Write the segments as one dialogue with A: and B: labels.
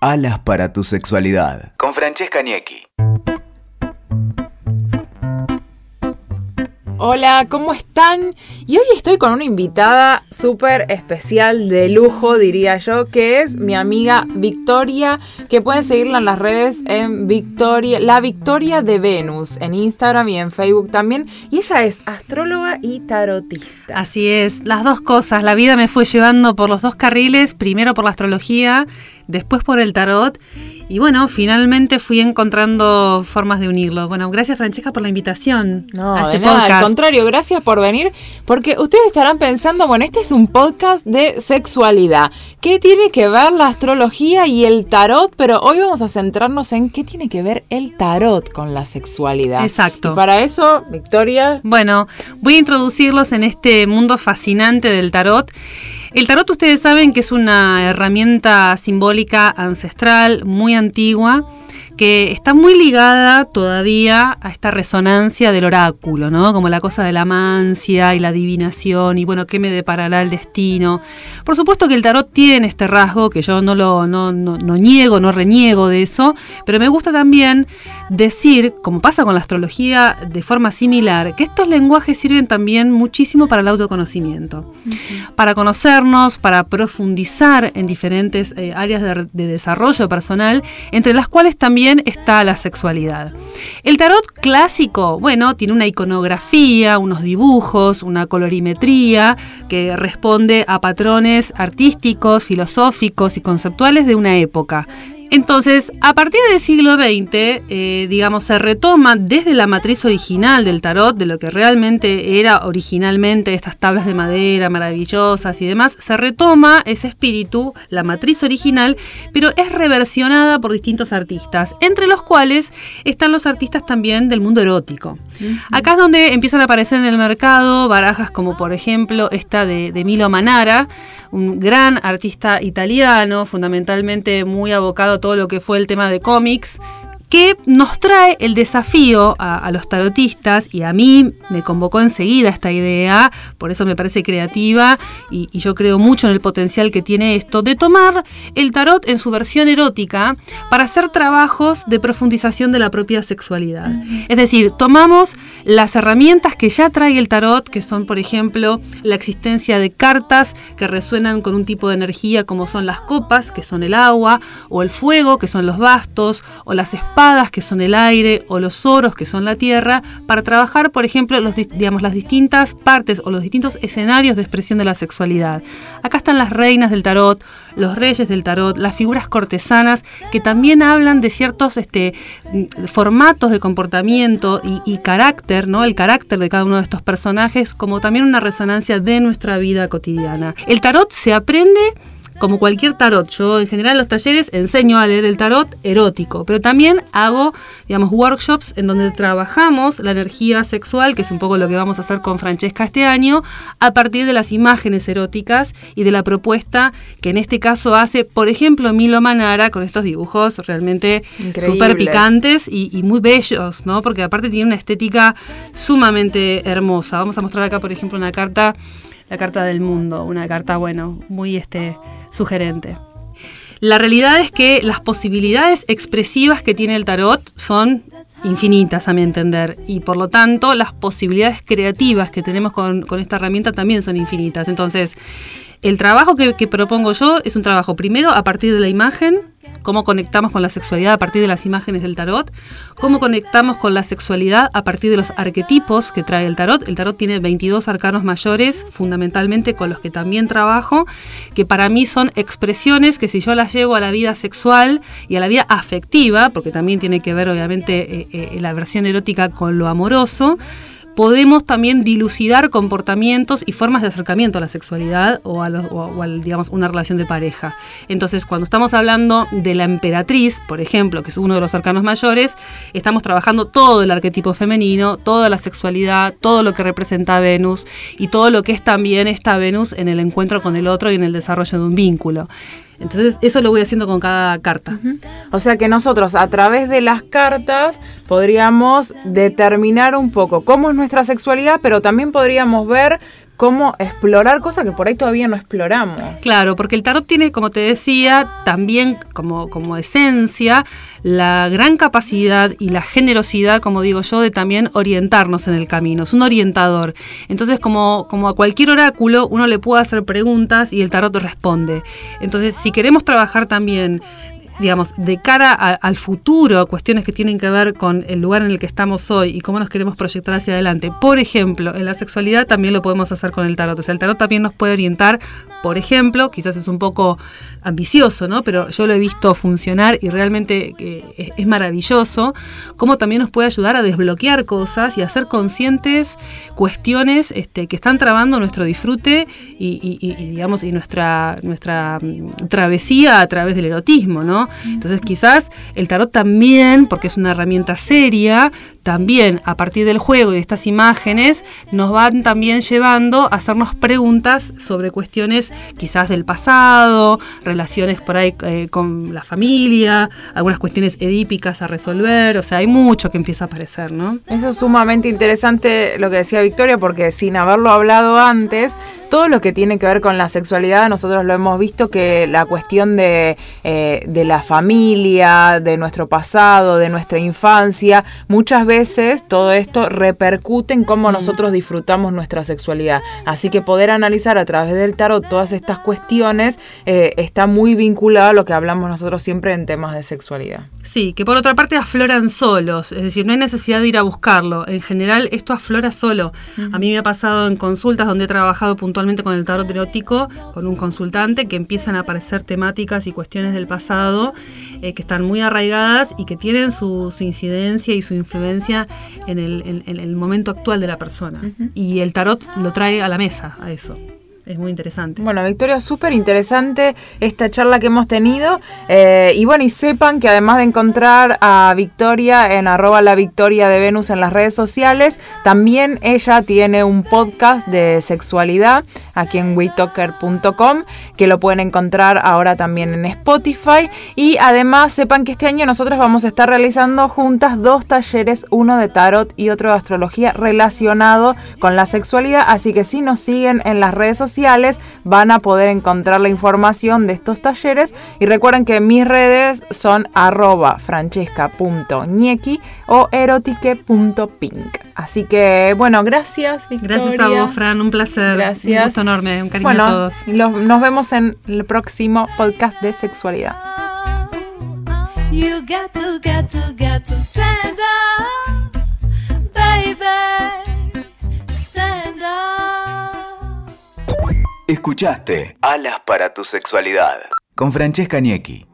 A: Alas para tu sexualidad. Con Francesca Niecki.
B: Hola, ¿cómo están? Y hoy estoy con una invitada súper especial de lujo, diría yo, que es mi amiga Victoria, que pueden seguirla en las redes en Victoria, la Victoria de Venus, en Instagram y en Facebook también. Y ella es astróloga y tarotista.
C: Así es, las dos cosas. La vida me fue llevando por los dos carriles, primero por la astrología, después por el tarot. Y bueno, finalmente fui encontrando formas de unirlo. Bueno, gracias Francesca por la invitación
B: No,
C: a este
B: de nada,
C: podcast.
B: al contrario, gracias por venir, porque ustedes estarán pensando, bueno, este es un podcast de sexualidad. ¿Qué tiene que ver la astrología y el tarot? Pero hoy vamos a centrarnos en qué tiene que ver el tarot con la sexualidad.
C: Exacto.
B: Y para eso, Victoria,
C: Bueno, voy a introducirlos en este mundo fascinante del tarot. El tarot ustedes saben que es una herramienta simbólica ancestral muy antigua que está muy ligada todavía a esta resonancia del oráculo, ¿no? Como la cosa de la mancia y la adivinación y bueno, ¿qué me deparará el destino? Por supuesto que el tarot tiene este rasgo, que yo no lo no, no- no niego, no reniego de eso, pero me gusta también decir, como pasa con la astrología de forma similar, que estos lenguajes sirven también muchísimo para el autoconocimiento, para conocernos, para profundizar en diferentes eh, áreas de, de desarrollo personal, entre las cuales también está la sexualidad. El tarot clásico, bueno, tiene una iconografía, unos dibujos, una colorimetría que responde a patrones artísticos, filosóficos y conceptuales de una época. Entonces, a partir del siglo XX, eh, digamos, se retoma desde la matriz original del tarot, de lo que realmente era originalmente estas tablas de madera maravillosas y demás, se retoma ese espíritu, la matriz original, pero es reversionada por distintos artistas, entre los cuales están los artistas también del mundo erótico. Acá es donde empiezan a aparecer en el mercado barajas como por ejemplo esta de, de Milo Manara, un gran artista italiano, fundamentalmente muy abocado todo lo que fue el tema de cómics, que nos trae el desafío a, a los tarotistas y a mí me convocó enseguida esta idea, por eso me parece creativa y, y yo creo mucho en el potencial que tiene esto, de tomar el tarot en su versión erótica para hacer trabajos de profundización de la propia sexualidad. Es decir, tomamos las herramientas que ya trae el tarot, que son por ejemplo la existencia de cartas que resuenan con un tipo de energía como son las copas, que son el agua, o el fuego, que son los bastos, o las espadas, que son el aire, o los oros, que son la tierra, para trabajar, por ejemplo, los, digamos, las distintas partes o los distintos escenarios de expresión de la sexualidad. Acá están las reinas del tarot, los reyes del tarot, las figuras cortesanas, que también hablan de ciertos este, mm, formatos de comportamiento y, y carácter, ¿no? El carácter de cada uno de estos personajes, como también una resonancia de nuestra vida cotidiana. El tarot se aprende como cualquier tarot, yo en general en los talleres enseño a leer el tarot erótico, pero también hago, digamos, workshops en donde trabajamos la energía sexual, que es un poco lo que vamos a hacer con Francesca este año, a partir de las imágenes eróticas y de la propuesta que en este caso hace, por ejemplo, Milo Manara con estos dibujos realmente súper picantes y, y muy bellos, ¿no? Porque aparte tiene una estética sumamente hermosa. Vamos a mostrar acá, por ejemplo, una carta, la carta del mundo, una carta, bueno, muy este, sugerente. La realidad es que las posibilidades expresivas que tiene el tarot son infinitas, a mi entender, y por lo tanto las posibilidades creativas que tenemos con, con esta herramienta también son infinitas. Entonces, el trabajo que, que propongo yo es un trabajo primero a partir de la imagen, cómo conectamos con la sexualidad a partir de las imágenes del tarot, cómo conectamos con la sexualidad a partir de los arquetipos que trae el tarot. El tarot tiene 22 arcanos mayores, fundamentalmente con los que también trabajo, que para mí son expresiones que si yo las llevo a la vida sexual y a la vida afectiva, porque también tiene que ver obviamente eh, eh, la versión erótica con lo amoroso, podemos también dilucidar comportamientos y formas de acercamiento a la sexualidad o a, los- digamos, una relación de pareja. Entonces, cuando estamos hablando de la emperatriz, por ejemplo, que es uno de los arcanos mayores, estamos trabajando todo el arquetipo femenino, toda la sexualidad, todo lo que representa Venus y todo lo que es también esta Venus en el encuentro con el otro y en el desarrollo de un vínculo. Entonces, eso lo voy haciendo con cada carta.
B: O sea que nosotros a través de las cartas podríamos determinar un poco cómo es nuestra sexualidad, pero también podríamos ver cómo explorar cosas que por ahí todavía no exploramos.
C: Claro, porque el tarot tiene, como te decía, también como, como esencia la gran capacidad y la generosidad, como digo yo, de también orientarnos en el camino. Es un orientador. Entonces, como, como a cualquier oráculo, uno le puede hacer preguntas y el tarot responde. Entonces, si queremos trabajar también digamos, de cara al futuro, cuestiones que tienen que ver con el lugar en el que estamos hoy y cómo nos queremos proyectar hacia adelante. Por ejemplo, en la sexualidad también lo podemos hacer con el tarot. O sea, el tarot también nos puede orientar, por ejemplo, quizás es un poco ambicioso, ¿no? Pero yo lo he visto funcionar y realmente eh, es maravilloso, cómo también nos puede ayudar a desbloquear cosas y a ser conscientes cuestiones este, que están trabando nuestro disfrute y, y, digamos, y nuestra, nuestra mm, travesía a través del erotismo, ¿no? Entonces quizás el tarot también, porque es una herramienta seria, también a partir del juego y de estas imágenes nos van también llevando a hacernos preguntas sobre cuestiones quizás del pasado, relaciones por ahí eh, con la familia, algunas cuestiones edípicas a resolver, o sea, hay mucho que empieza a aparecer, ¿no?
B: Eso es sumamente interesante lo que decía Victoria, porque sin haberlo hablado antes, todo lo que tiene que ver con la sexualidad, nosotros lo hemos visto que la cuestión de, eh, de la familia, de nuestro pasado, de nuestra infancia, muchas veces todo esto repercute en cómo nosotros disfrutamos nuestra sexualidad. Así que poder analizar a través del tarot todas estas cuestiones eh, está muy vinculado a lo que hablamos nosotros siempre en temas de sexualidad.
C: Sí, que por otra parte afloran solos, es decir, no hay necesidad de ir a buscarlo. En general esto aflora solo. A mí me ha pasado en consultas donde he trabajado puntualmente con el tarot erótico, con un consultante, que empiezan a aparecer temáticas y cuestiones del pasado eh, que están muy arraigadas y que tienen su, incidencia y su influencia en el, momento actual de la persona. Y el tarot lo trae a la mesa, a eso es muy interesante.
B: Bueno, Victoria, súper interesante esta charla que hemos tenido. Eh, y bueno, y sepan que además de encontrar a Victoria en arroba la Victoria de Venus en las redes sociales, también ella tiene un podcast de sexualidad aquí en WeTalker.com que lo pueden encontrar ahora también en Spotify. Y además sepan que este año nosotros vamos a estar realizando juntas dos talleres, uno de tarot y otro de astrología relacionado con la sexualidad. Así que si nos siguen en las redes sociales, van a poder encontrar la información de estos talleres y recuerden que mis redes son arroba francesca.ñequi o erotique.pink. Así que bueno, gracias Victoria.
C: Gracias a vos, Fran, un placer.
B: Gracias.
C: Un gusto enorme, un cariño a todos.
B: nos vemos en el próximo podcast de sexualidad.
A: Escuchaste Alas para tu sexualidad con Francesca Niecki.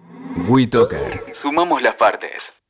A: WeToker. Sumamos las partes.